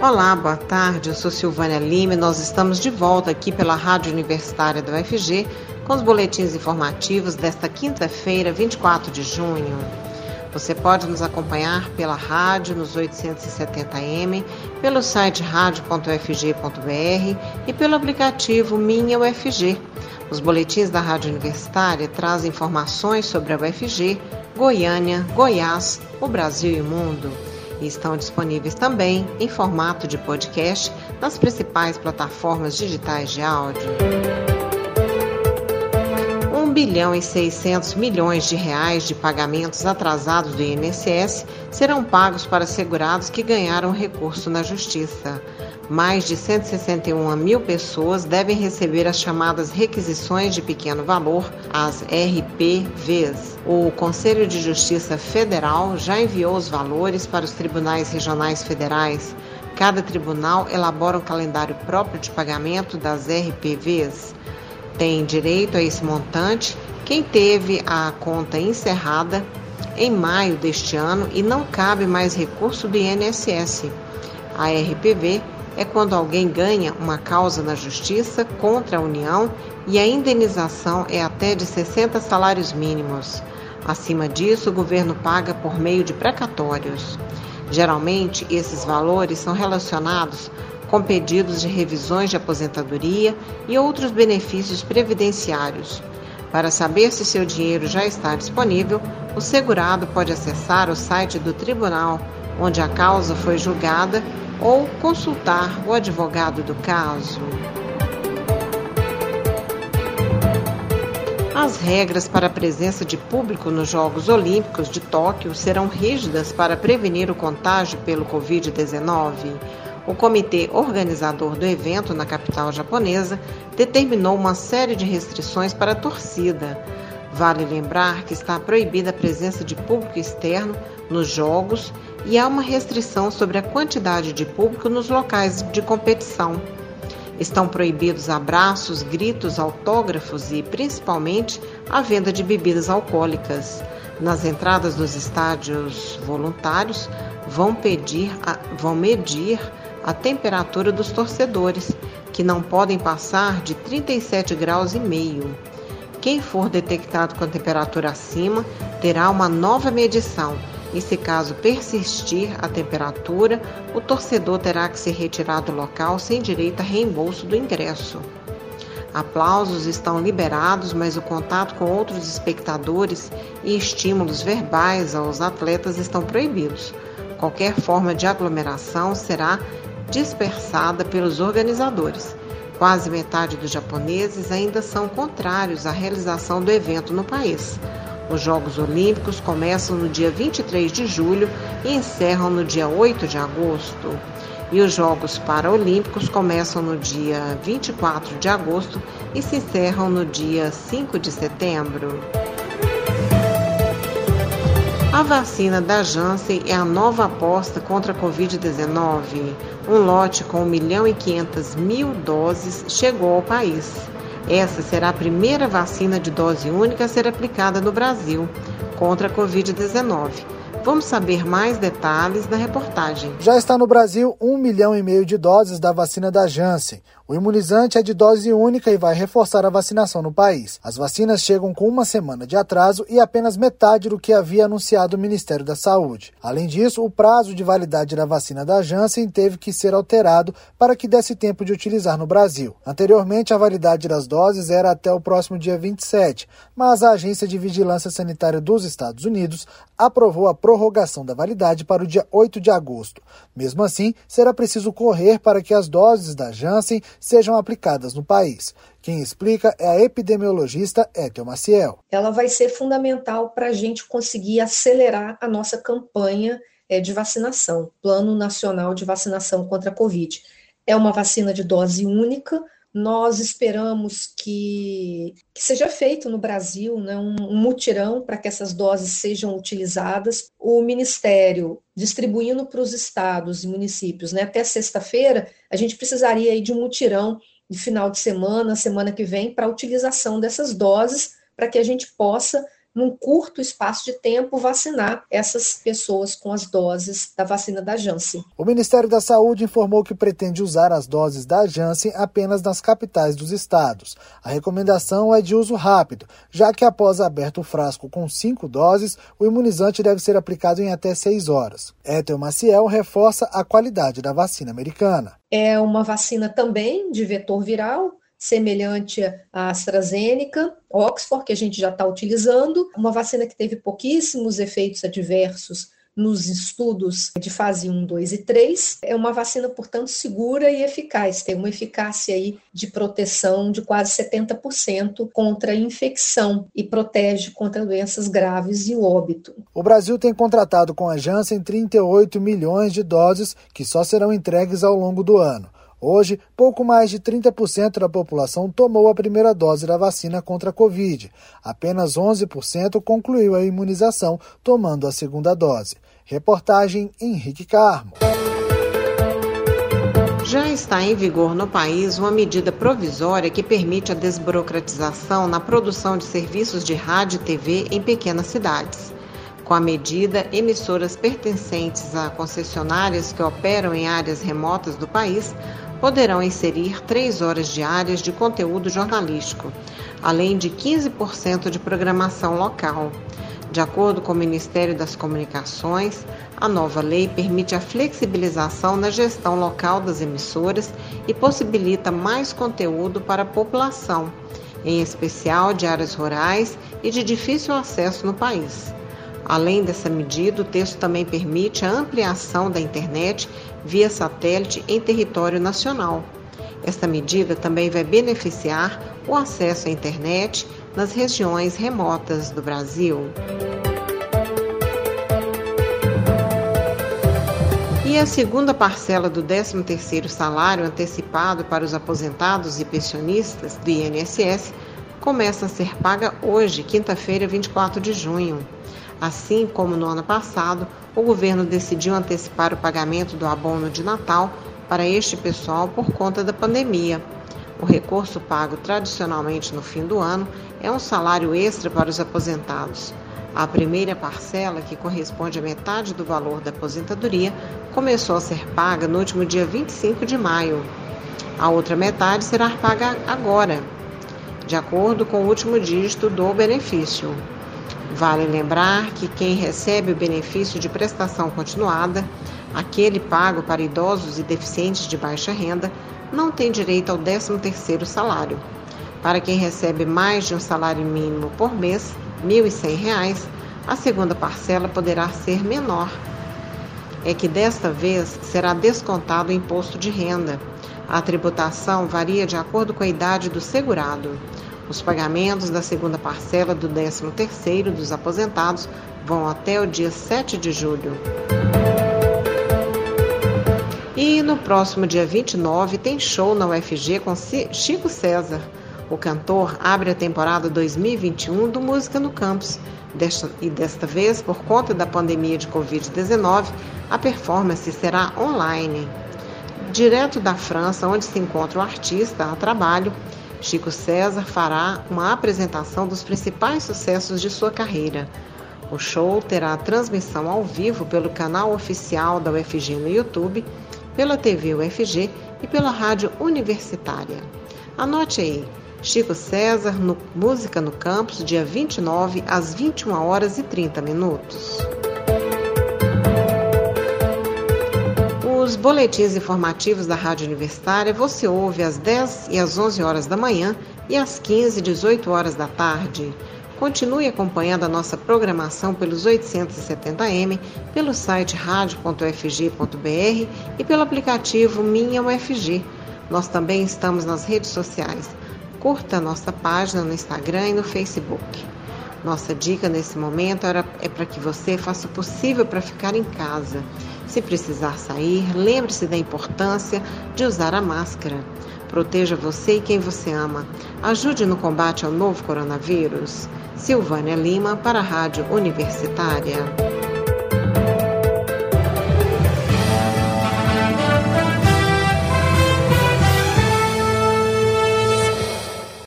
Olá, boa tarde. Eu sou Silvânia Lima e nós estamos de volta aqui pela Rádio Universitária da UFG com os boletins informativos desta quinta-feira, 24 de junho. Você pode nos acompanhar pela rádio nos 870m, pelo site radio.ufg.br e pelo aplicativo Minha UFG. Os boletins da Rádio Universitária trazem informações sobre a UFG, Goiânia, Goiás, o Brasil e o mundo e estão disponíveis também em formato de podcast nas principais plataformas digitais de áudio. 1 bilhão e 600 milhões de reais de pagamentos atrasados do INSS serão pagos para segurados que ganharam recurso na Justiça. Mais de 161 mil pessoas devem receber as chamadas requisições de pequeno valor, as RPVs. O Conselho de Justiça Federal já enviou os valores para os tribunais regionais federais. Cada tribunal elabora um calendário próprio de pagamento das RPVs. Tem direito a esse montante quem teve a conta encerrada em maio deste ano e não cabe mais recurso do INSS. A RPV é quando alguém ganha uma causa na justiça contra a União e a indenização é até de 60 salários mínimos. Acima disso, o governo paga por meio de precatórios. Geralmente, esses valores são relacionados com pedidos de revisões de aposentadoria e outros benefícios previdenciários. Para saber se seu dinheiro já está disponível, o segurado pode acessar o site do tribunal onde a causa foi julgada ou consultar o advogado do caso. As regras para a presença de público nos Jogos Olímpicos de Tóquio serão rígidas para prevenir o contágio pelo Covid-19. O comitê organizador do evento na capital japonesa determinou uma série de restrições para a torcida. Vale lembrar que está proibida a presença de público externo nos jogos e há uma restrição sobre a quantidade de público nos locais de competição. Estão proibidos abraços, gritos, autógrafos e, principalmente, a venda de bebidas alcoólicas. Nas entradas dos estádios voluntários, vão, pedir a, vão medir a temperatura dos torcedores, que não podem passar de 37 graus e meio. Quem for detectado com a temperatura acima terá uma nova medição e, se caso persistir a temperatura, o torcedor terá que ser retirado do local sem direito a reembolso do ingresso. Aplausos estão liberados, mas o contato com outros espectadores e estímulos verbais aos atletas estão proibidos. Qualquer forma de aglomeração será dispersada pelos organizadores. Quase metade dos japoneses ainda são contrários à realização do evento no país. Os Jogos Olímpicos começam no dia 23 de julho e encerram no dia 8 de agosto. E os Jogos Paralímpicos começam no dia 24 de agosto e se encerram no dia 5 de setembro. A vacina da Janssen é a nova aposta contra a Covid-19. Um lote com 1 milhão e 500 mil doses chegou ao país. Essa será a primeira vacina de dose única a ser aplicada no Brasil contra a Covid-19. Vamos saber mais detalhes na reportagem. Já está no Brasil um milhão e meio de doses da vacina da Janssen. O imunizante é de dose única e vai reforçar a vacinação no país. As vacinas chegam com uma semana de atraso e apenas metade do que havia anunciado o Ministério da Saúde. Além disso, o prazo de validade da vacina da Janssen teve que ser alterado para que desse tempo de utilizar no Brasil. Anteriormente, a validade das doses era até o próximo dia 27, mas a Agência de Vigilância Sanitária dos Estados Unidos aprovou a prorrogação da validade para o dia 8 de agosto. Mesmo assim, será preciso correr para que as doses da Janssen sejam aplicadas no país. Quem explica é a epidemiologista Ethel Maciel. Ela vai ser fundamental para a gente conseguir acelerar a nossa campanha é, de vacinação, Plano Nacional de Vacinação contra a Covid. É uma vacina de dose única, nós esperamos que, que, seja feito no Brasil né, um, um mutirão para que essas doses sejam utilizadas. O Ministério distribuindo para os estados e municípios né, até sexta-feira, a gente precisaria aí de um mutirão de final de semana, semana que vem, para a utilização dessas doses, para que a gente possa num curto espaço de tempo, vacinar essas pessoas com as doses da vacina da Janssen. O Ministério da Saúde informou que pretende usar as doses da Janssen apenas nas capitais dos estados. A recomendação é de uso rápido, já que após aberto o frasco com cinco doses, o imunizante deve ser aplicado em até seis horas. Ethel Maciel reforça a qualidade da vacina americana. É uma vacina também de vetor viral, semelhante à AstraZeneca, Oxford, que a gente já está utilizando, uma vacina que teve pouquíssimos efeitos adversos nos estudos de fase 1, 2 e 3. É uma vacina, portanto, segura e eficaz, tem uma eficácia aí de proteção de quase 70% contra a infecção e protege contra doenças graves e óbito. O Brasil tem contratado com a Janssen 38 milhões de doses que só serão entregues ao longo do ano. Hoje, pouco mais de 30% da população tomou a primeira dose da vacina contra a Covid. Apenas 11% concluiu a imunização tomando a segunda dose. Reportagem Henrique Carmo. Já está em vigor no país uma medida provisória que permite a desburocratização na produção de serviços de rádio e TV em pequenas cidades. Com a medida, emissoras pertencentes a concessionárias que operam em áreas remotas do país poderão inserir três horas diárias de conteúdo jornalístico, além de 15% de programação local. De acordo com o Ministério das Comunicações, a nova lei permite a flexibilização na gestão local das emissoras e possibilita mais conteúdo para a população, em especial de áreas rurais e de difícil acesso no país. Além dessa medida, o texto também permite a ampliação da internet via satélite em território nacional. Esta medida também vai beneficiar o acesso à internet nas regiões remotas do Brasil. E a segunda parcela do 13º salário antecipado para os aposentados e pensionistas do INSS começa a ser paga hoje, quinta-feira, 24 de junho. Assim como no ano passado, o governo decidiu antecipar o pagamento do abono de Natal para este pessoal por conta da pandemia. O recurso pago tradicionalmente no fim do ano é um salário extra para os aposentados. A primeira parcela, que corresponde à metade do valor da aposentadoria, começou a ser paga no último dia 25 de maio. A outra metade será paga agora, de acordo com o último dígito do benefício. Vale lembrar que quem recebe o benefício de prestação continuada, aquele pago para idosos e deficientes de baixa renda, não tem direito ao 13º salário. Para quem recebe mais de um salário mínimo por mês, R$ 1.100, a segunda parcela poderá ser menor. É que desta vez será descontado o imposto de renda. A tributação varia de acordo com a idade do segurado. Os pagamentos da segunda parcela do 13º dos aposentados vão até o dia 7 de julho. E no próximo dia 29 tem show na UFG com Chico César. O cantor abre a temporada 2021 do Música no Campus. Desta, e desta vez, por conta da pandemia de Covid-19, a performance será online. Direto da França, onde se encontra o artista a trabalho, Chico César fará uma apresentação dos principais sucessos de sua carreira. O show terá transmissão ao vivo pelo canal oficial da UFG no YouTube, pela TV UFG e pela rádio universitária. Anote aí, Chico César no Música no Campus, dia 29 às 21 horas e 30 minutos. Os boletins informativos da Rádio Universitária você ouve às 10 e às 11 horas da manhã e às 15 e 18 horas da tarde. Continue acompanhando a nossa programação pelos 870m, pelo site radio.fg.br e pelo aplicativo Minha UFG. Nós também estamos nas redes sociais. Curta a nossa página no Instagram e no Facebook. Nossa dica nesse momento é para que você faça o possível para ficar em casa. Se precisar sair, lembre-se da importância de usar a máscara. Proteja você e quem você ama. Ajude no combate ao novo coronavírus. Silvânia Lima para a Rádio Universitária.